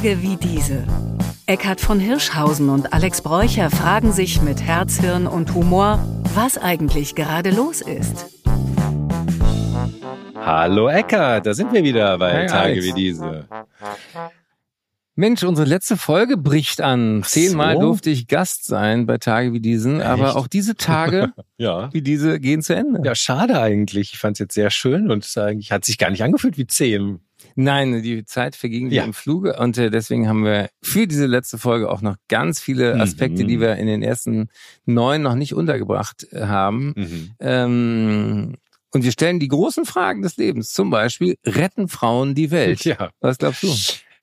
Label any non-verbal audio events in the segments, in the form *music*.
Tage wie diese. Eckhard von Hirschhausen und Alex Bräucher fragen sich mit Herz, Hirn und Humor, was eigentlich gerade los ist. Hallo Eckhard, da sind wir wieder bei Hey, Tage Alex. wie diese. Mensch, unsere letzte Folge bricht an. Zehnmal so. durfte ich Gast sein bei Tage wie diesen, aber Echt? auch diese Tage *laughs* Ja. wie diese gehen zu Ende. Ja, schade eigentlich. Ich fand es jetzt sehr schön und es eigentlich hat sich gar nicht angefühlt wie zehn. Nein, die Zeit verging wie Ja. im Fluge und äh, deswegen haben wir für diese letzte Folge auch noch ganz viele Mhm. Aspekte, die wir in den ersten neun noch nicht untergebracht äh, haben. Mhm. Ähm, und wir stellen die großen Fragen des Lebens. Zum Beispiel, retten Frauen die Welt? *laughs* Ja. Was glaubst du?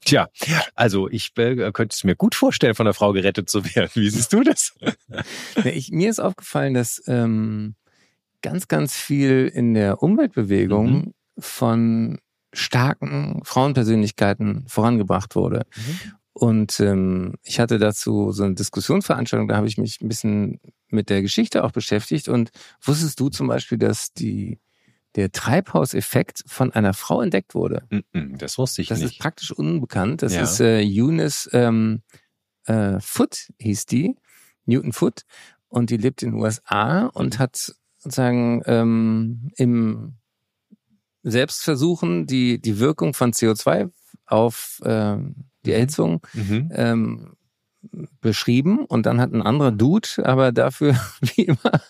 Tja, also ich äh, könnte es mir gut vorstellen, von der Frau gerettet zu werden. Wie siehst du das? *laughs* Ich, mir ist aufgefallen, dass ähm, ganz, ganz viel in der Umweltbewegung Mhm. von starken Frauenpersönlichkeiten vorangebracht wurde. Und ähm, ich hatte dazu so eine Diskussionsveranstaltung, da habe ich mich ein bisschen mit der Geschichte auch beschäftigt. Und wusstest du zum Beispiel, dass die der Treibhauseffekt von einer Frau entdeckt wurde? Mhm, Das wusste ich Das ist nicht. praktisch unbekannt. Das Ja. ist äh, Eunice ähm, äh, Foot, hieß die, Newton Foot, und die lebt in den USA und Mhm. hat sozusagen ähm, im Selbstversuchen die, die Wirkung von CO2 auf ähm, die Mhm. Erhitzung Mhm. ähm, beschrieben und dann hat ein anderer Dude aber dafür *laughs* wie immer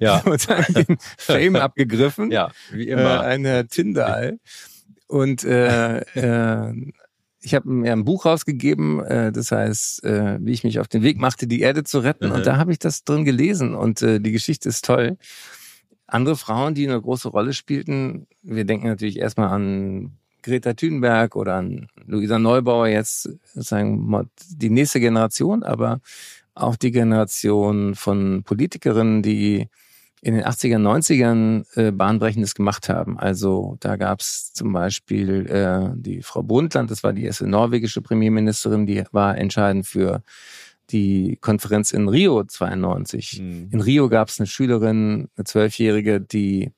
Ja. *laughs* den Fame abgegriffen Ja, wie äh, immer. ein Herr Tyndall. Und äh, äh, ich habe mir ein Buch rausgegeben, äh, das heißt, äh, wie ich mich auf den Weg machte, die Erde zu retten. Mhm. Und da habe ich das drin gelesen und äh, die Geschichte ist toll. Andere Frauen, die eine große Rolle spielten, wir denken natürlich erstmal an Greta Thunberg oder an Luisa Neubauer jetzt, sagen die nächste Generation, aber auch die Generation von Politikerinnen, die in den 80er, 90ern äh, Bahnbrechendes gemacht haben. Also da gab's zum Beispiel äh, die Frau Brundtland, das war die erste norwegische Premierministerin, die war entscheidend für die Konferenz in Rio 92. Mhm. In Rio gab's eine Schülerin, eine Zwölfjährige, die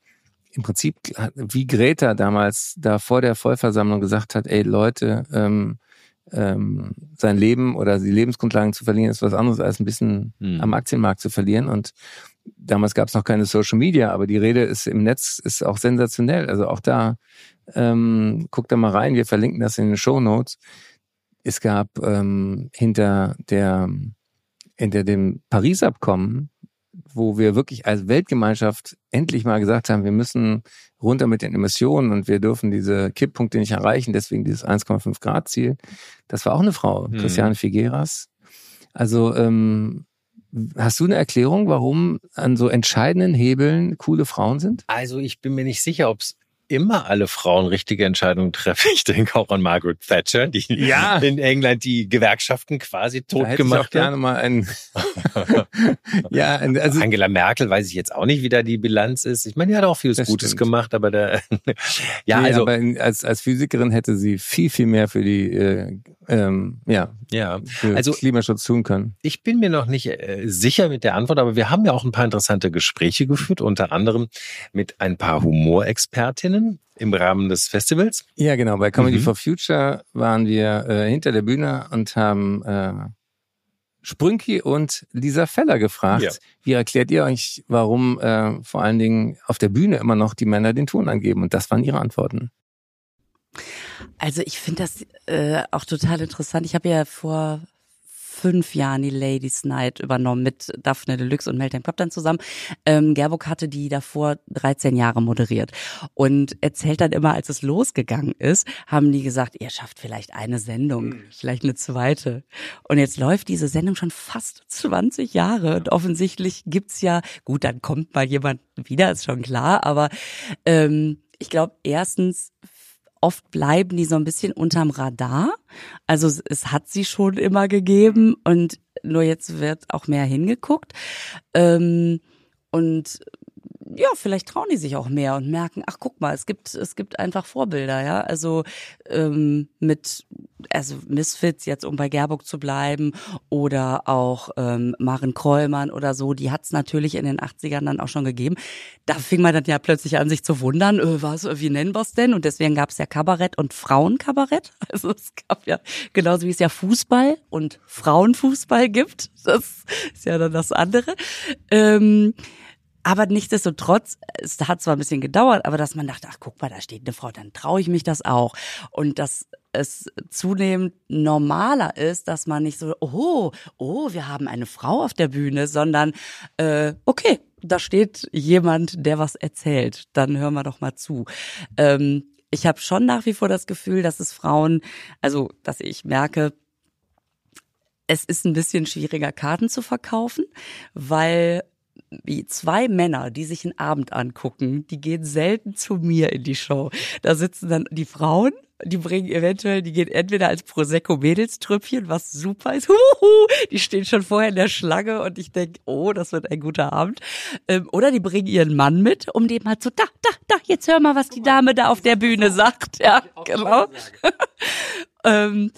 im Prinzip wie Greta damals da vor der Vollversammlung gesagt hat, ey Leute, ähm, ähm, sein Leben oder die Lebensgrundlagen zu verlieren ist was anderes als ein bisschen Mhm. am Aktienmarkt zu verlieren. Und damals gab es noch keine Social Media, aber die Rede ist im Netz ist auch sensationell. Also auch da ähm, guckt da mal rein. Wir verlinken das in den Show Notes. Es gab ähm, hinter der hinter dem Paris-Abkommen, wo wir wirklich als Weltgemeinschaft endlich mal gesagt haben, wir müssen runter mit den Emissionen und wir dürfen diese Kipppunkte nicht erreichen, deswegen dieses 1,5 Grad Ziel. Das war auch eine Frau, Mhm. Christiane Figueras. Also ähm, hast du eine Erklärung, warum an so entscheidenden Hebeln coole Frauen sind? Also ich bin mir nicht sicher, ob es immer alle Frauen richtige Entscheidungen treffen. Ich denke auch an Margaret Thatcher, die Ja. in England die Gewerkschaften quasi Da tot auch gemacht gerne hat. mal einen. *laughs* ja, also Angela Merkel weiß ich jetzt auch nicht, wie da die Bilanz ist. Ich meine, die hat auch vieles Das Gutes stimmt. gemacht, aber der, *laughs* ja, nee, also, aber als als Physikerin hätte sie viel viel mehr für die äh, ähm, ja ja. für Also- Klimaschutz tun können. Ich bin mir noch nicht äh, sicher mit der Antwort, aber wir haben ja auch ein paar interessante Gespräche geführt, unter anderem mit ein paar Humorexpertinnen im Rahmen des Festivals. Ja, genau. Bei Comedy Mhm. for Future waren wir äh, hinter der Bühne und haben äh, Sprünki und Lisa Feller gefragt, Ja. wie erklärt ihr euch, warum äh, vor allen Dingen auf der Bühne immer noch die Männer den Ton angeben? Und das waren ihre Antworten. Also ich finde das äh, auch total interessant. Ich habe ja vor fünf Jahren die Ladies Night übernommen mit Daphne Deluxe und Meltem Pop dann zusammen. Ähm, Gerburg hatte die davor 13 Jahre moderiert. Und erzählt dann immer, als es losgegangen ist, haben die gesagt, ihr schafft vielleicht eine Sendung, vielleicht eine zweite. Und jetzt läuft diese Sendung schon fast 20 Jahre. Und offensichtlich gibt's ja, gut, dann kommt mal jemand wieder, ist schon klar, aber ähm, ich glaube, erstens oft bleiben die so ein bisschen unterm Radar. Also es, hat sie schon immer gegeben und nur jetzt wird auch mehr hingeguckt. Ähm, und ja, vielleicht trauen die sich auch mehr und merken, ach guck mal, es gibt es gibt einfach Vorbilder, ja. Also ähm, mit also Misfits jetzt um bei Gerburg zu bleiben oder auch ähm, Maren Krollmann oder so, die hat's natürlich in den 80ern dann auch schon gegeben. Da fing man dann ja plötzlich an sich zu wundern, äh, was wie nennen wir's denn? Und deswegen gab's ja Kabarett und Frauenkabarett. *laughs* Also es gab ja genauso wie es ja Fußball und Frauenfußball gibt. Das ist ja dann das andere. Ähm, aber nichtsdestotrotz, es hat zwar ein bisschen gedauert, aber dass man dachte, ach guck mal, da steht eine Frau, dann traue ich mich das auch. Und dass es zunehmend normaler ist, dass man nicht so, oh, oh, wir haben eine Frau auf der Bühne, sondern äh, okay, da steht jemand, der was erzählt. Dann hören wir doch mal zu. Ähm, ich habe schon nach wie vor das Gefühl, dass es Frauen, also dass ich merke, es ist ein bisschen schwieriger, Karten zu verkaufen, weil wie zwei Männer, die sich einen Abend angucken, die gehen selten zu mir in die Show. Da sitzen dann die Frauen, die bringen eventuell, die gehen entweder als Prosecco Mädelstrüppchen, was super ist, huhu, die stehen schon vorher in der Schlange und ich denke, oh, das wird ein guter Abend. Ähm, oder die bringen ihren Mann mit, um dem halt so, da, da, da, jetzt hör mal, was die Dame da auf der Bühne sagt. Ja, genau. *laughs* ähm,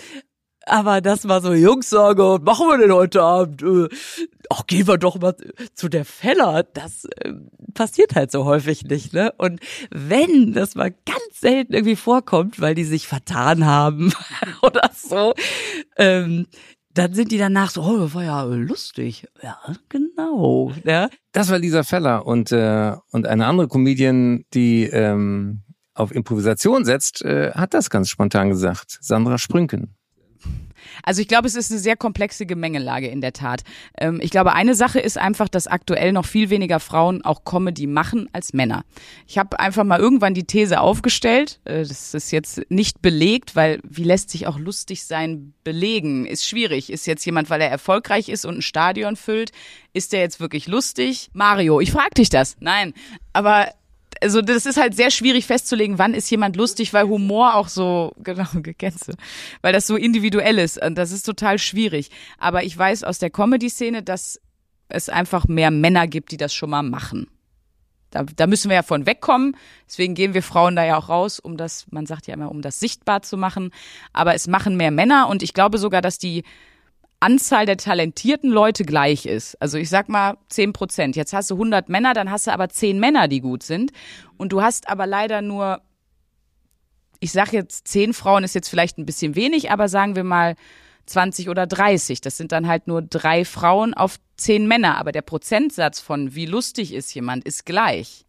aber das war so, Jungs sagen, was machen wir denn heute Abend? Äh, ach, gehen wir doch mal zu der Feller. Das äh, passiert halt so häufig nicht, ne? Und wenn das mal ganz selten irgendwie vorkommt, weil die sich vertan haben *laughs* oder so, ähm, dann sind die danach so, oh, das war ja lustig. Ja, genau. Ja. Das war Lisa Feller und, äh, und eine andere Comedian, die ähm, auf Improvisation setzt, äh, hat das ganz spontan gesagt. Sandra Sprünken. Also ich glaube, es ist eine sehr komplexe Gemengelage in der Tat. Ähm, ich glaube, eine Sache ist einfach, dass aktuell noch viel weniger Frauen auch Comedy machen als Männer. Ich habe einfach mal irgendwann die These aufgestellt, äh, das ist jetzt nicht belegt, weil wie lässt sich auch lustig sein belegen? Ist schwierig. Ist jetzt jemand, weil er erfolgreich ist und ein Stadion füllt, ist der jetzt wirklich lustig? Mario, ich frag dich das. Nein, aber also das ist halt sehr schwierig festzulegen, wann ist jemand lustig, weil Humor auch so, *laughs* genau, Gänse, weil das so individuell ist. Und das ist total schwierig. Aber ich weiß aus der Comedy-Szene, dass es einfach mehr Männer gibt, die das schon mal machen. Da, da müssen wir ja von wegkommen. Deswegen gehen wir Frauen da ja auch raus, um das, man sagt ja immer, um das sichtbar zu machen. Aber es machen mehr Männer und ich glaube sogar, dass die Anzahl der talentierten Leute gleich ist. Also ich sag mal 10 Prozent. Jetzt hast du 100 Männer, dann hast du aber 10 Männer, die gut sind. Und du hast aber leider nur, ich sag jetzt 10 Frauen ist jetzt vielleicht ein bisschen wenig, aber sagen wir mal 20 oder 30. Das sind dann halt nur drei Frauen auf 10 Männer. Aber der Prozentsatz von wie lustig ist jemand ist gleich.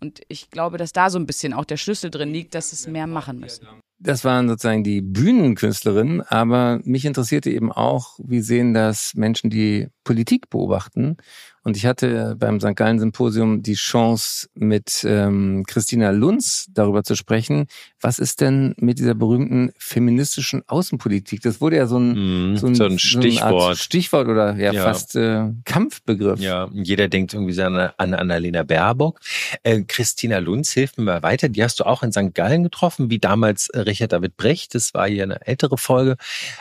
Und ich glaube, dass da so ein bisschen auch der Schlüssel drin liegt, dass es mehr machen müssen. Das waren sozusagen die Bühnenkünstlerinnen, aber mich interessierte eben auch, wie sehen das Menschen, die Politik beobachten und ich hatte beim St. Gallen Symposium die Chance, mit ähm, Christina Lunz darüber zu sprechen. Was ist denn mit dieser berühmten feministischen Außenpolitik? Das wurde ja so ein, mm, so ein, so ein Stichwort. So Stichwort oder ja, ja. fast äh, Kampfbegriff. Ja, jeder denkt irgendwie an, an Annalena Baerbock. Äh, Christina Lunz, hilft mir mal weiter. Die hast du auch in St. Gallen getroffen, wie damals äh, Richard David Brecht. Das war hier eine ältere Folge.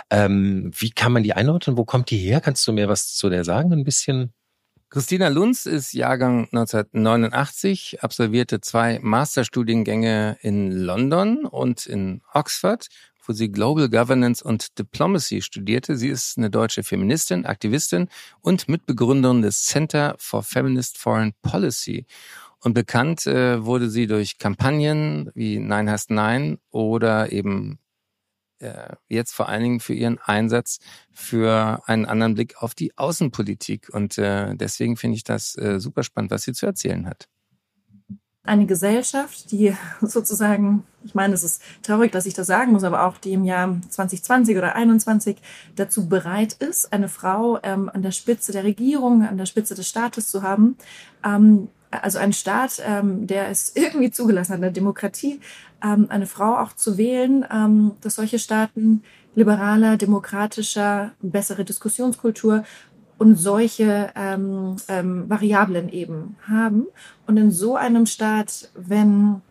Ähm, wie kann man die einordnen? Wo kommt die her? Kannst du mir was zu der sagen? Ein bisschen? Christina Lunz ist Jahrgang 1989, absolvierte zwei Masterstudiengänge in London und in Oxford, wo sie Global Governance und Diplomacy studierte. Sie ist eine deutsche Feministin, Aktivistin und Mitbegründerin des Center for Feminist Foreign Policy. Und bekannt äh, wurde sie durch Kampagnen wie Nein heißt Nein oder eben jetzt vor allen Dingen für ihren Einsatz für einen anderen Blick auf die Außenpolitik. Und äh, deswegen finde ich das äh, super spannend, was sie zu erzählen hat. Eine Gesellschaft, die *laughs* sozusagen, ich meine, es ist traurig, dass ich das sagen muss, aber auch die im Jahr 2020 oder 2021 dazu bereit ist, eine Frau ähm, an der Spitze der Regierung, an der Spitze des Staates zu haben, ähm, also ein Staat, ähm, der es irgendwie zugelassen hat, eine Demokratie, ähm, eine Frau auch zu wählen, ähm, dass solche Staaten liberaler, demokratischer, bessere Diskussionskultur und solche ähm, ähm, Variablen eben haben. Und in so einem Staat, wenn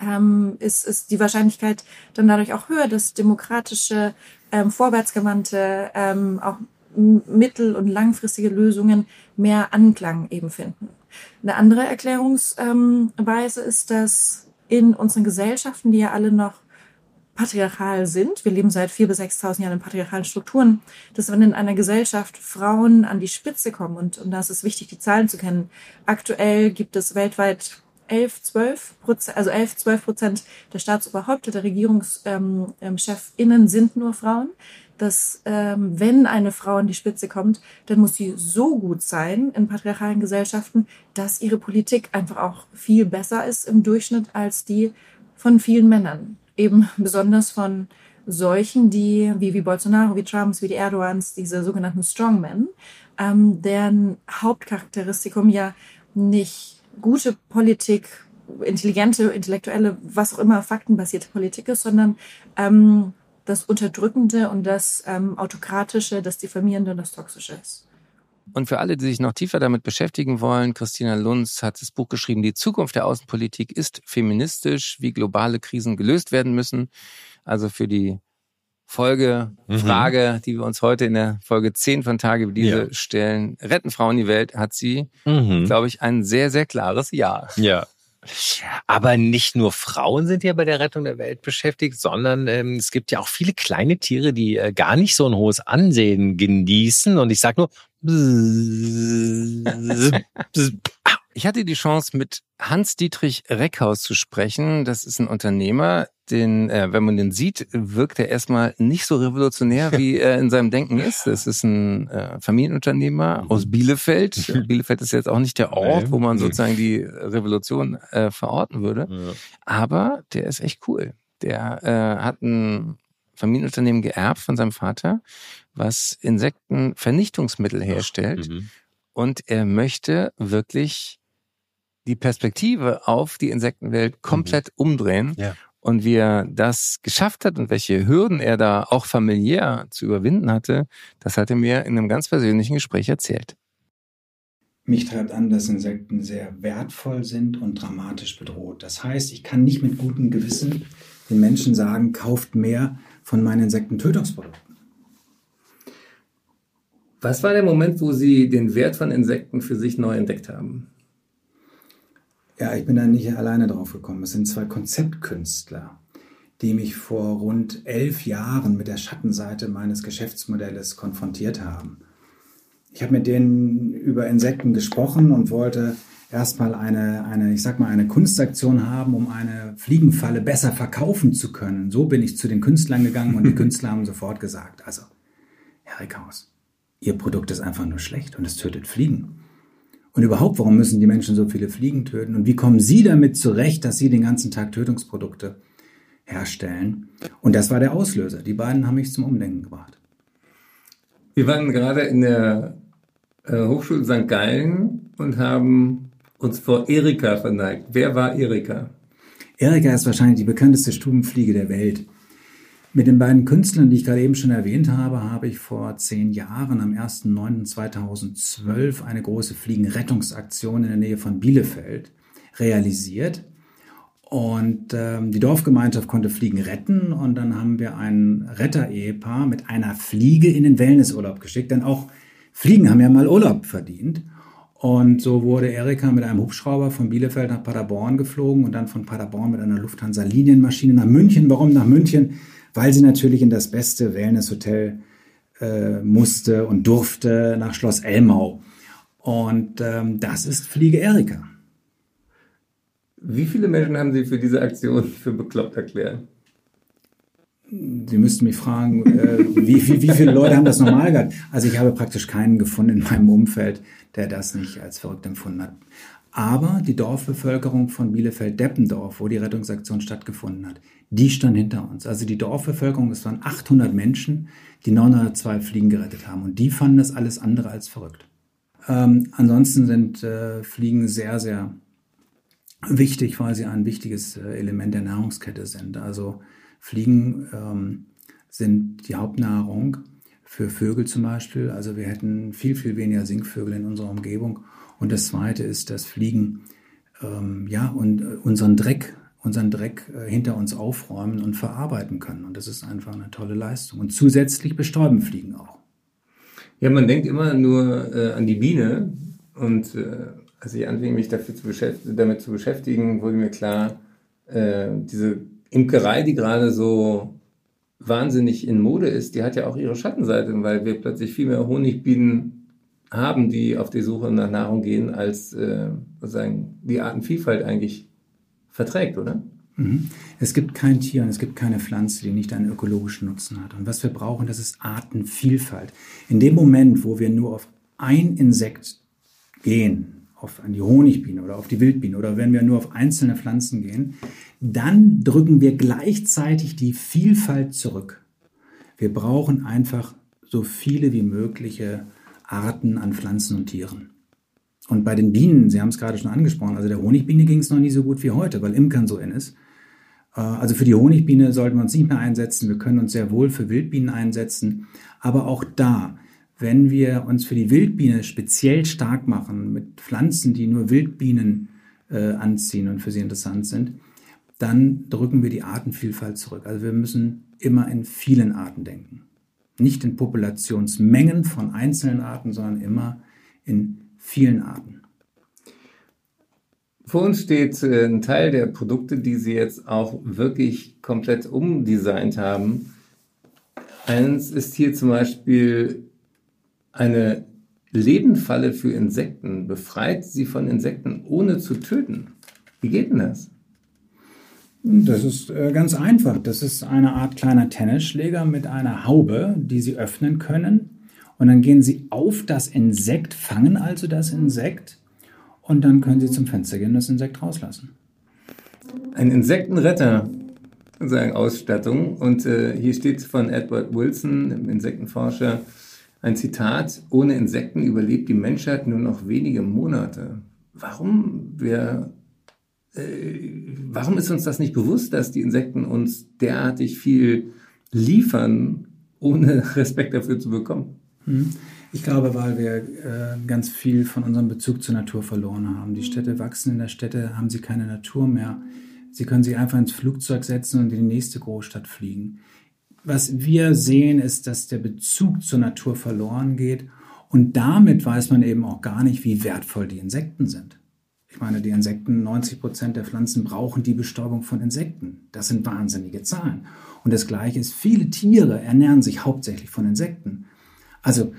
ähm, ist, ist die Wahrscheinlichkeit dann dadurch auch höher, dass demokratische, ähm, vorwärtsgewandte, ähm, auch mittel- und langfristige Lösungen mehr Anklang eben finden. Eine andere Erklärungsweise ist, dass in unseren Gesellschaften, die ja alle noch patriarchal sind, wir leben seit vier bis 6.000 Jahren in patriarchalen Strukturen, dass wenn in einer Gesellschaft Frauen an die Spitze kommen, und, und da ist es wichtig, die Zahlen zu kennen, aktuell gibt es weltweit 11, 12 Prozent, also 11, 12 Prozent der Staatsoberhäupter, der Regierungschefinnen ähm, sind nur Frauen dass ähm, wenn eine Frau an die Spitze kommt, dann muss sie so gut sein in patriarchalen Gesellschaften, dass ihre Politik einfach auch viel besser ist im Durchschnitt als die von vielen Männern. Eben besonders von solchen, die wie, wie Bolsonaro, wie Trumps, wie die Erdogans, diese sogenannten Strongmen, ähm, deren Hauptcharakteristikum ja nicht gute Politik, intelligente, intellektuelle, was auch immer, faktenbasierte Politik ist, sondern ähm, das Unterdrückende und das ähm, Autokratische, das Diffamierende und das Toxische ist. Und für alle, die sich noch tiefer damit beschäftigen wollen, Christina Lunz hat das Buch geschrieben, Die Zukunft der Außenpolitik ist feministisch, wie globale Krisen gelöst werden müssen. Also für die Folge, mhm. Frage, die wir uns heute in der Folge 10 von Tage wie diese ja. stellen, retten Frauen die Welt, hat sie, mhm. glaube ich, ein sehr, sehr klares Ja. Ja, aber nicht nur Frauen sind ja bei der Rettung der Welt beschäftigt, sondern ähm, es gibt ja auch viele kleine Tiere, die äh, gar nicht so ein hohes Ansehen genießen. Und ich sag nur. *laughs* Ich hatte die Chance, mit Hans-Dietrich Reckhaus zu sprechen. Das ist ein Unternehmer, den, äh, wenn man den sieht, wirkt er erstmal nicht so revolutionär, *laughs* wie er in seinem Denken ist. Das ist ein äh, Familienunternehmer mhm. aus Bielefeld. Bielefeld ist jetzt auch nicht der Ort, wo man sozusagen die Revolution äh, verorten würde. Ja. Aber der ist echt cool. Der äh, hat ein Familienunternehmen geerbt von seinem Vater, was Insektenvernichtungsmittel herstellt. Mhm. Und er möchte wirklich die Perspektive auf die Insektenwelt komplett mhm. umdrehen. Ja. Und wie er das geschafft hat und welche Hürden er da auch familiär zu überwinden hatte, das hat er mir in einem ganz persönlichen Gespräch erzählt. Mich treibt an, dass Insekten sehr wertvoll sind und dramatisch bedroht. Das heißt, ich kann nicht mit gutem Gewissen den Menschen sagen, kauft mehr von meinen Insektentötungsprodukten. Was war der Moment, wo Sie den Wert von Insekten für sich neu entdeckt haben? Ja, ich bin da nicht alleine drauf gekommen. Es sind zwei Konzeptkünstler, die mich vor rund elf Jahren mit der Schattenseite meines Geschäftsmodells konfrontiert haben. Ich habe mit denen über Insekten gesprochen und wollte erstmal eine, eine, ich sag mal, eine Kunstaktion haben, um eine Fliegenfalle besser verkaufen zu können. So bin ich zu den Künstlern gegangen und die *laughs* Künstler haben sofort gesagt, also, Herr Rickhaus, Ihr Produkt ist einfach nur schlecht und es tötet Fliegen. Und überhaupt, warum müssen die Menschen so viele Fliegen töten? Und wie kommen Sie damit zurecht, dass Sie den ganzen Tag Tötungsprodukte herstellen? Und das war der Auslöser. Die beiden haben mich zum Umdenken gebracht. Wir waren gerade in der äh, Hochschule St. Gallen und haben uns vor Erika verneigt. Wer war Erika? Erika ist wahrscheinlich die bekannteste Stubenfliege der Welt. Mit den beiden Künstlern, die ich gerade eben schon erwähnt habe, habe ich vor zehn Jahren am 1.9.2012 eine große Fliegenrettungsaktion in der Nähe von Bielefeld realisiert. Und ähm, die Dorfgemeinschaft konnte Fliegen retten und dann haben wir ein Retter-Ehepaar mit einer Fliege in den Wellnessurlaub geschickt, denn auch Fliegen haben ja mal Urlaub verdient. Und so wurde Erika mit einem Hubschrauber von Bielefeld nach Paderborn geflogen und dann von Paderborn mit einer Lufthansa-Linienmaschine nach München. Warum nach München? Weil sie natürlich in das beste Wellnesshotel äh, musste und durfte nach Schloss Elmau. Und ähm, das ist Fliege Erika. Wie viele Menschen haben Sie für diese Aktion für bekloppt erklärt? Sie müssten mich fragen, äh, wie, wie, wie viele Leute haben das normal gehabt? Also ich habe praktisch keinen gefunden in meinem Umfeld, der das nicht als verrückt empfunden hat. Aber die Dorfbevölkerung von Bielefeld-Deppendorf, wo die Rettungsaktion stattgefunden hat, die stand hinter uns. Also die Dorfbevölkerung, es waren 800 Menschen, die 902 Fliegen gerettet haben. Und die fanden das alles andere als verrückt. Ähm, ansonsten sind äh, Fliegen sehr, sehr wichtig, weil sie ein wichtiges äh, Element der Nahrungskette sind. Also Fliegen ähm, sind die Hauptnahrung für Vögel zum Beispiel. Also wir hätten viel, viel weniger Singvögel in unserer Umgebung. Und das Zweite ist, dass Fliegen ähm, ja und äh, unseren Dreck unseren Dreck äh, hinter uns aufräumen und verarbeiten können. Und das ist einfach eine tolle Leistung. Und zusätzlich bestäuben Fliegen auch. Ja, man denkt immer nur äh, an die Biene und äh, als ich anfing, mich dafür zu damit zu beschäftigen, wurde mir klar, äh, diese Imkerei, die gerade so wahnsinnig in Mode ist, die hat ja auch ihre Schattenseite, weil wir plötzlich viel mehr Honigbienen haben, die auf die Suche nach Nahrung gehen, als äh, sozusagen die Artenvielfalt eigentlich verträgt, oder? Mhm. Es gibt kein Tier und es gibt keine Pflanze, die nicht einen ökologischen Nutzen hat. Und was wir brauchen, das ist Artenvielfalt. In dem Moment, wo wir nur auf ein Insekt gehen, auf die Honigbiene oder auf die Wildbiene oder wenn wir nur auf einzelne Pflanzen gehen, dann drücken wir gleichzeitig die Vielfalt zurück. Wir brauchen einfach so viele wie mögliche Arten an Pflanzen und Tieren. Und bei den Bienen, Sie haben es gerade schon angesprochen, also der Honigbiene ging es noch nie so gut wie heute, weil Imkern so in ist. Äh, also für die Honigbiene sollten wir uns nicht mehr einsetzen. Wir können uns sehr wohl für Wildbienen einsetzen. Aber auch da, wenn wir uns für die Wildbiene speziell stark machen mit Pflanzen, die nur Wildbienen äh, anziehen und für sie interessant sind, dann drücken wir die Artenvielfalt zurück. Also wir müssen immer in vielen Arten denken. Nicht in Populationsmengen von einzelnen Arten, sondern immer in vielen Arten. Vor uns steht äh, ein Teil der Produkte, die Sie jetzt auch wirklich komplett umdesignt haben. Eins ist hier zum Beispiel eine Lebenfalle für Insekten. Befreit sie von Insekten, ohne zu töten. Wie geht denn das? Das ist äh, ganz einfach. Das ist eine Art kleiner Tennisschläger mit einer Haube, die Sie öffnen können. Und dann gehen Sie auf das Insekt, fangen also das Insekt und dann können Sie zum Fenster gehen und das Insekt rauslassen. Ein Insektenretter, sozusagen Ausstattung. Und äh, hier steht von Edward Wilson, dem Insektenforscher, ein Zitat, ohne Insekten überlebt die Menschheit nur noch wenige Monate. Warum wir warum ist uns das nicht bewusst, dass die Insekten uns derartig viel liefern, ohne *laughs* Respekt dafür zu bekommen? Hm. Ich glaube, weil wir äh, ganz viel von unserem Bezug zur Natur verloren haben. Die Städte wachsen in der Städte, haben sie keine Natur mehr. Sie können sich einfach ins Flugzeug setzen und in die nächste Großstadt fliegen. Was wir sehen, ist, dass der Bezug zur Natur verloren geht. Und damit weiß man eben auch gar nicht, wie wertvoll die Insekten sind. Ich meine, die Insekten, 90 Prozent der Pflanzen brauchen die Bestäubung von Insekten. Das sind wahnsinnige Zahlen. Und das Gleiche ist, viele Tiere ernähren sich hauptsächlich von Insekten. Also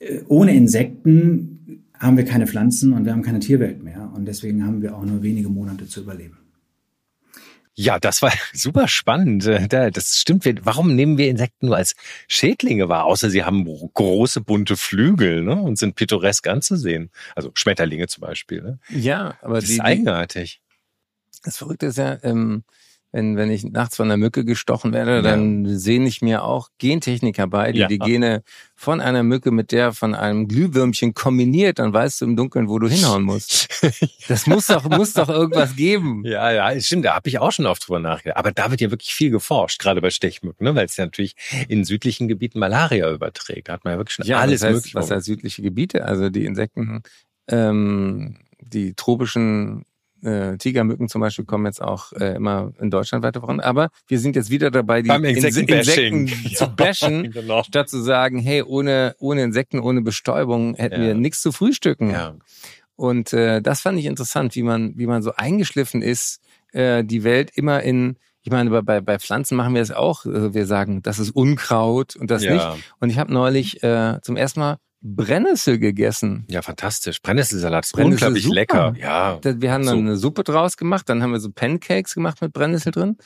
äh, ohne Insekten haben wir keine Pflanzen und wir haben keine Tierwelt mehr. Und deswegen haben wir auch nur wenige Monate zu überleben. Ja, das war *laughs* super spannend. Äh, das stimmt. Warum nehmen wir Insekten nur als Schädlinge wahr? Außer sie haben große bunte Flügel ne? und sind pittoresk anzusehen. Also Schmetterlinge zum Beispiel. Ne? Ja, aber das die, ist eigenartig. Das Verrückte ist ja, ähm, wenn, wenn ich nachts von einer Mücke gestochen werde, dann ja. sehne ich mir auch Gentechniker bei, die ja. die Gene von einer Mücke mit der von einem Glühwürmchen kombiniert, dann weißt du im Dunkeln, wo du hinhauen musst. *laughs* Das muss doch, muss doch irgendwas geben. Ja, ja, stimmt, da habe ich auch schon oft drüber nachgedacht. Aber da wird ja wirklich viel geforscht, gerade bei Stechmücken, ne? weil es ja natürlich in südlichen Gebieten Malaria überträgt. Da hat man ja wirklich schon ja, alles das heißt, mögliche. Was heißt südliche Gebiete? Also die Insekten, ähm, die tropischen äh, Tigermücken zum Beispiel kommen jetzt auch äh, immer in Deutschland weiter voran. Aber wir sind jetzt wieder dabei, die Insekten, Insekten *laughs* zu bashen, *laughs* genau. statt zu sagen, hey, ohne, ohne Insekten, ohne Bestäubung hätten ja. wir nichts zu frühstücken. Ja. Und äh, das fand ich interessant, wie man, wie man so eingeschliffen ist, äh, die Welt immer in ich meine, bei, bei Pflanzen machen wir es auch. Also wir sagen, das ist Unkraut und das nicht. Und ich habe neulich äh, zum ersten Mal Brennnessel gegessen. Ja, fantastisch. Brennnesselsalat Brennnessel unglaublich super. lecker. Ja. Wir haben dann so. eine Suppe draus gemacht, dann haben wir so Pancakes gemacht mit Brennnessel drin.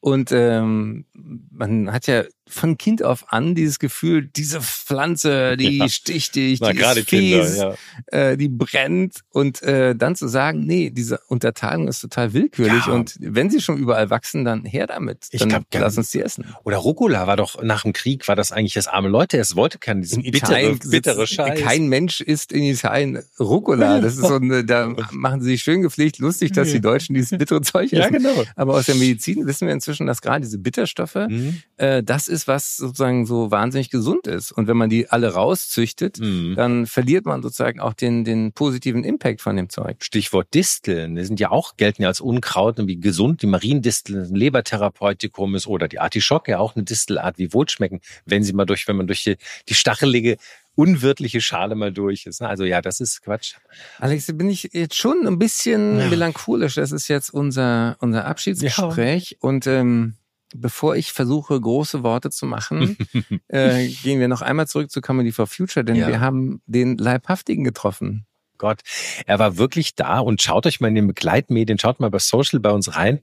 Und ähm, man hat ja von Kind auf an dieses Gefühl, diese Pflanze, die ja. sticht dich, die ist fies, Kinder, ja. äh, die brennt. Und äh, dann zu sagen, nee, diese Unterteilung ist total willkürlich. Ja. Und wenn sie schon überall wachsen, dann her damit. Dann ich glaub, lass uns die essen. Oder Rucola war doch nach dem Krieg, war das eigentlich das arme Leute. Es wollte keinen diesen bittere, bittere Scheiß. Kein Mensch isst in Italien Rucola. Das ist so eine, da machen sie sich schön gepflegt lustig, dass die Deutschen dieses bittere Zeug essen. Ja, genau. Aber aus der Medizin wissen wir inzwischen, dass gerade diese Bitterstoffe, mhm. äh, das ist ist, was sozusagen so wahnsinnig gesund ist. Und wenn man die alle rauszüchtet, mhm. dann verliert man sozusagen auch den, den positiven Impact von dem Zeug. Stichwort Disteln. Die sind ja auch, gelten ja als Unkraut, wie gesund. Die Mariendistel ein Lebertherapeutikum ist oder die Artischocke, ja auch eine Distelart, wie wohlschmecken, wenn sie mal durch, wenn man durch die, die stachelige unwirtliche Schale mal durch ist. Ne? Also ja, das ist Quatsch. Alex, bin ich jetzt schon ein bisschen ja. melancholisch. Das ist jetzt unser, unser Abschiedsgespräch. Ja. Und ähm, bevor ich versuche, große Worte zu machen, *laughs* äh, gehen wir noch einmal zurück zu Comedy for Future, denn ja. wir haben den Leibhaftigen getroffen. Gott, er war wirklich da und schaut euch mal in den Begleitmedien, schaut mal bei Social bei uns rein.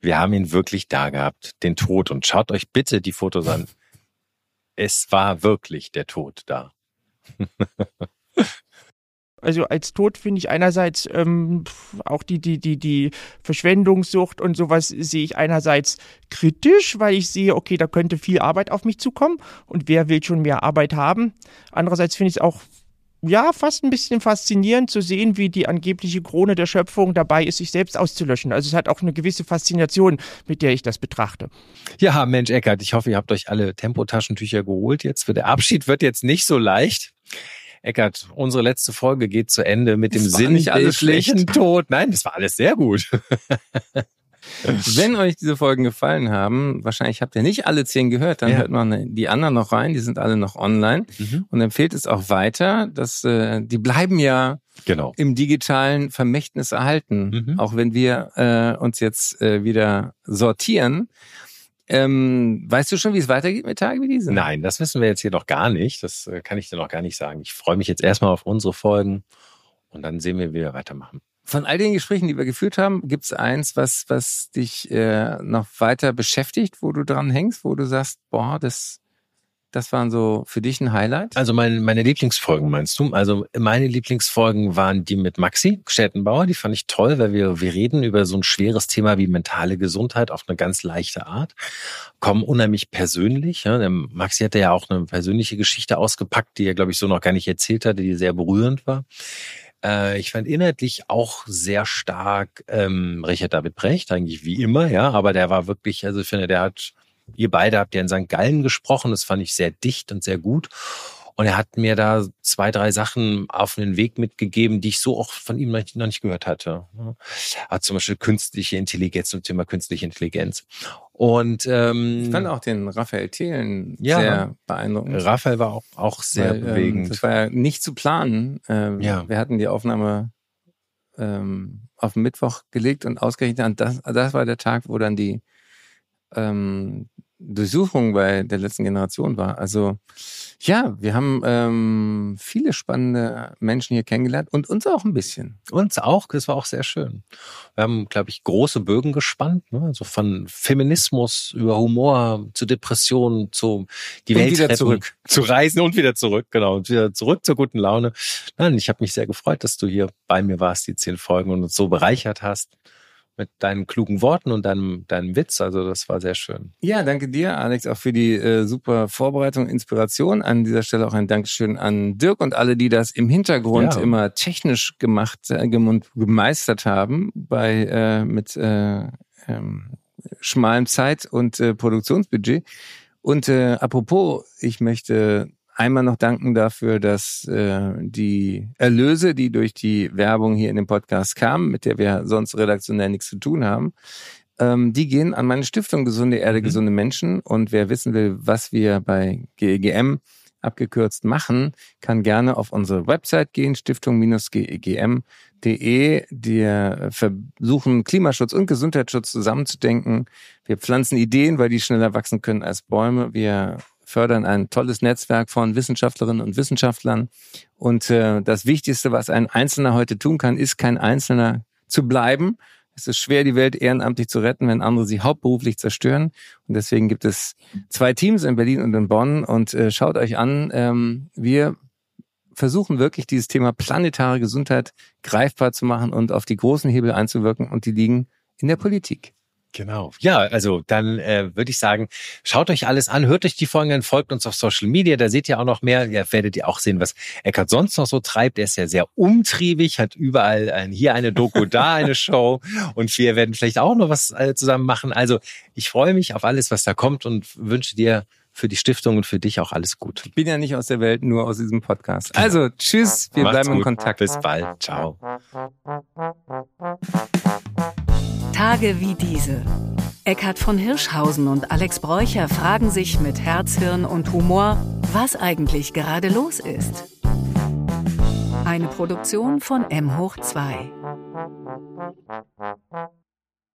Wir haben ihn wirklich da gehabt, den Tod. Und schaut euch bitte die Fotos an. *laughs* Es war wirklich der Tod da. *laughs* Also als Tod finde ich einerseits ähm, auch die, die, die, die Verschwendungssucht und sowas sehe ich einerseits kritisch, weil ich sehe, okay, da könnte viel Arbeit auf mich zukommen und wer will schon mehr Arbeit haben. Andererseits finde ich es auch ja, fast ein bisschen faszinierend zu sehen, wie die angebliche Krone der Schöpfung dabei ist, sich selbst auszulöschen. Also es hat auch eine gewisse Faszination, mit der ich das betrachte. Ja, Mensch, Eckert, ich hoffe, ihr habt euch alle Tempotaschentücher geholt jetzt. Für der Abschied wird jetzt nicht so leicht. Eckert, unsere letzte Folge geht zu Ende mit dem Sinn nicht alles schlecht. Tod. Nein, das war alles sehr gut. *laughs* Wenn euch diese Folgen gefallen haben, wahrscheinlich habt ihr nicht alle zehn gehört, dann ja. hört man die anderen noch rein, die sind alle noch online mhm. und empfehlt es auch weiter, dass äh, die bleiben ja genau. im digitalen Vermächtnis erhalten, mhm. auch wenn wir äh, uns jetzt äh, wieder sortieren. Ähm, weißt du schon, wie es weitergeht mit Tage wie diese? Nein, das wissen wir jetzt hier noch gar nicht. Das äh, kann ich dir noch gar nicht sagen. Ich freue mich jetzt erstmal auf unsere Folgen und dann sehen wir, wie wir weitermachen. Von all den Gesprächen, die wir geführt haben, gibt es eins, was, was dich äh, noch weiter beschäftigt, wo du dran hängst, wo du sagst, boah, das, das waren so für dich ein Highlight? Also meine, meine Lieblingsfolgen meinst du? Also meine Lieblingsfolgen waren die mit Maxi Städtenbauer. Die fand ich toll, weil wir, wir reden über so ein schweres Thema wie mentale Gesundheit auf eine ganz leichte Art. Kommen unheimlich persönlich. Ja. Der Maxi hatte ja auch eine persönliche Geschichte ausgepackt, die er, glaube ich, so noch gar nicht erzählt hatte, die sehr berührend war. Äh, ich fand inhaltlich auch sehr stark ähm, Richard David Brecht, eigentlich wie immer, ja, aber der war wirklich, also ich finde, der hat, ihr beide habt ja in St. Gallen gesprochen, das fand ich sehr dicht und sehr gut. Und er hat mir da zwei, drei Sachen auf den Weg mitgegeben, die ich so auch von ihm noch nicht gehört hatte. Hat zum Beispiel künstliche Intelligenz zum Thema künstliche Intelligenz. Und ähm, ich fand auch den Raphael Thelen ja, sehr beeindruckend. Raphael war auch, auch sehr Weil, ähm, bewegend. Ähm, das war ja nicht zu planen. Ähm, ja. Wir hatten die Aufnahme ähm, auf Mittwoch gelegt und ausgerechnet. Das, das war der Tag, wo dann die ähm, Durchsuchung bei der letzten Generation war. Also ja, wir haben ähm, viele spannende Menschen hier kennengelernt und uns auch ein bisschen. Uns auch, das war auch sehr schön. Wir haben, glaube ich, große Bögen gespannt, ne? also von Feminismus über Humor zu Depressionen zu die und Welt wieder retten, zurück *laughs* zu reisen und wieder zurück, genau und wieder zurück zur guten Laune. Nein, ich habe mich sehr gefreut, dass du hier bei mir warst, die zehn Folgen und uns so bereichert hast mit deinen klugen Worten und deinem, deinem Witz. Also das war sehr schön. Ja, danke dir, Alex, auch für die äh, super Vorbereitung, Inspiration. An dieser Stelle auch ein Dankeschön an Dirk und alle, die das im Hintergrund ja. immer technisch gemacht äh, gemeistert haben bei äh, mit äh, ähm, schmalem Zeit- und äh, Produktionsbudget. Und äh, apropos, ich möchte einmal noch danken dafür, dass äh, die Erlöse, die durch die Werbung hier in dem Podcast kamen, mit der wir sonst redaktionell nichts zu tun haben, ähm, die gehen an meine Stiftung Gesunde Erde, mhm. gesunde Menschen. Und wer wissen will, was wir bei GEGM abgekürzt machen, kann gerne auf unsere Website gehen, stiftung-gegm.de. Wir versuchen Klimaschutz und Gesundheitsschutz zusammenzudenken. Wir pflanzen Ideen, weil die schneller wachsen können als Bäume. Wir fördern ein tolles Netzwerk von Wissenschaftlerinnen und Wissenschaftlern. Und äh, das Wichtigste, was ein Einzelner heute tun kann, ist kein Einzelner zu bleiben. Es ist schwer, die Welt ehrenamtlich zu retten, wenn andere sie hauptberuflich zerstören. Und deswegen gibt es zwei Teams in Berlin und in Bonn. Und äh, schaut euch an, ähm, wir versuchen wirklich dieses Thema planetare Gesundheit greifbar zu machen und auf die großen Hebel einzuwirken. Und die liegen in der Politik. Genau. Ja, also dann äh, würde ich sagen, schaut euch alles an, hört euch die Folgen an, folgt uns auf Social Media, da seht ihr auch noch mehr. Ja, werdet ihr auch sehen, was Eckart sonst noch so treibt. Er ist ja sehr umtriebig, hat überall ein, hier eine Doku, da eine Show *laughs* und wir werden vielleicht auch noch was äh, zusammen machen. Also ich freue mich auf alles, was da kommt und wünsche dir für die Stiftung und für dich auch alles gut. Ich bin ja nicht aus der Welt, nur aus diesem Podcast. Genau. Also tschüss, wir Macht's bleiben gut. in Kontakt. Bis bald. Ciao. Tage wie diese. Eckhard von Hirschhausen und Alex Bräucher fragen sich mit Herz, Hirn und Humor, was eigentlich gerade los ist. Eine Produktion von M hoch 2.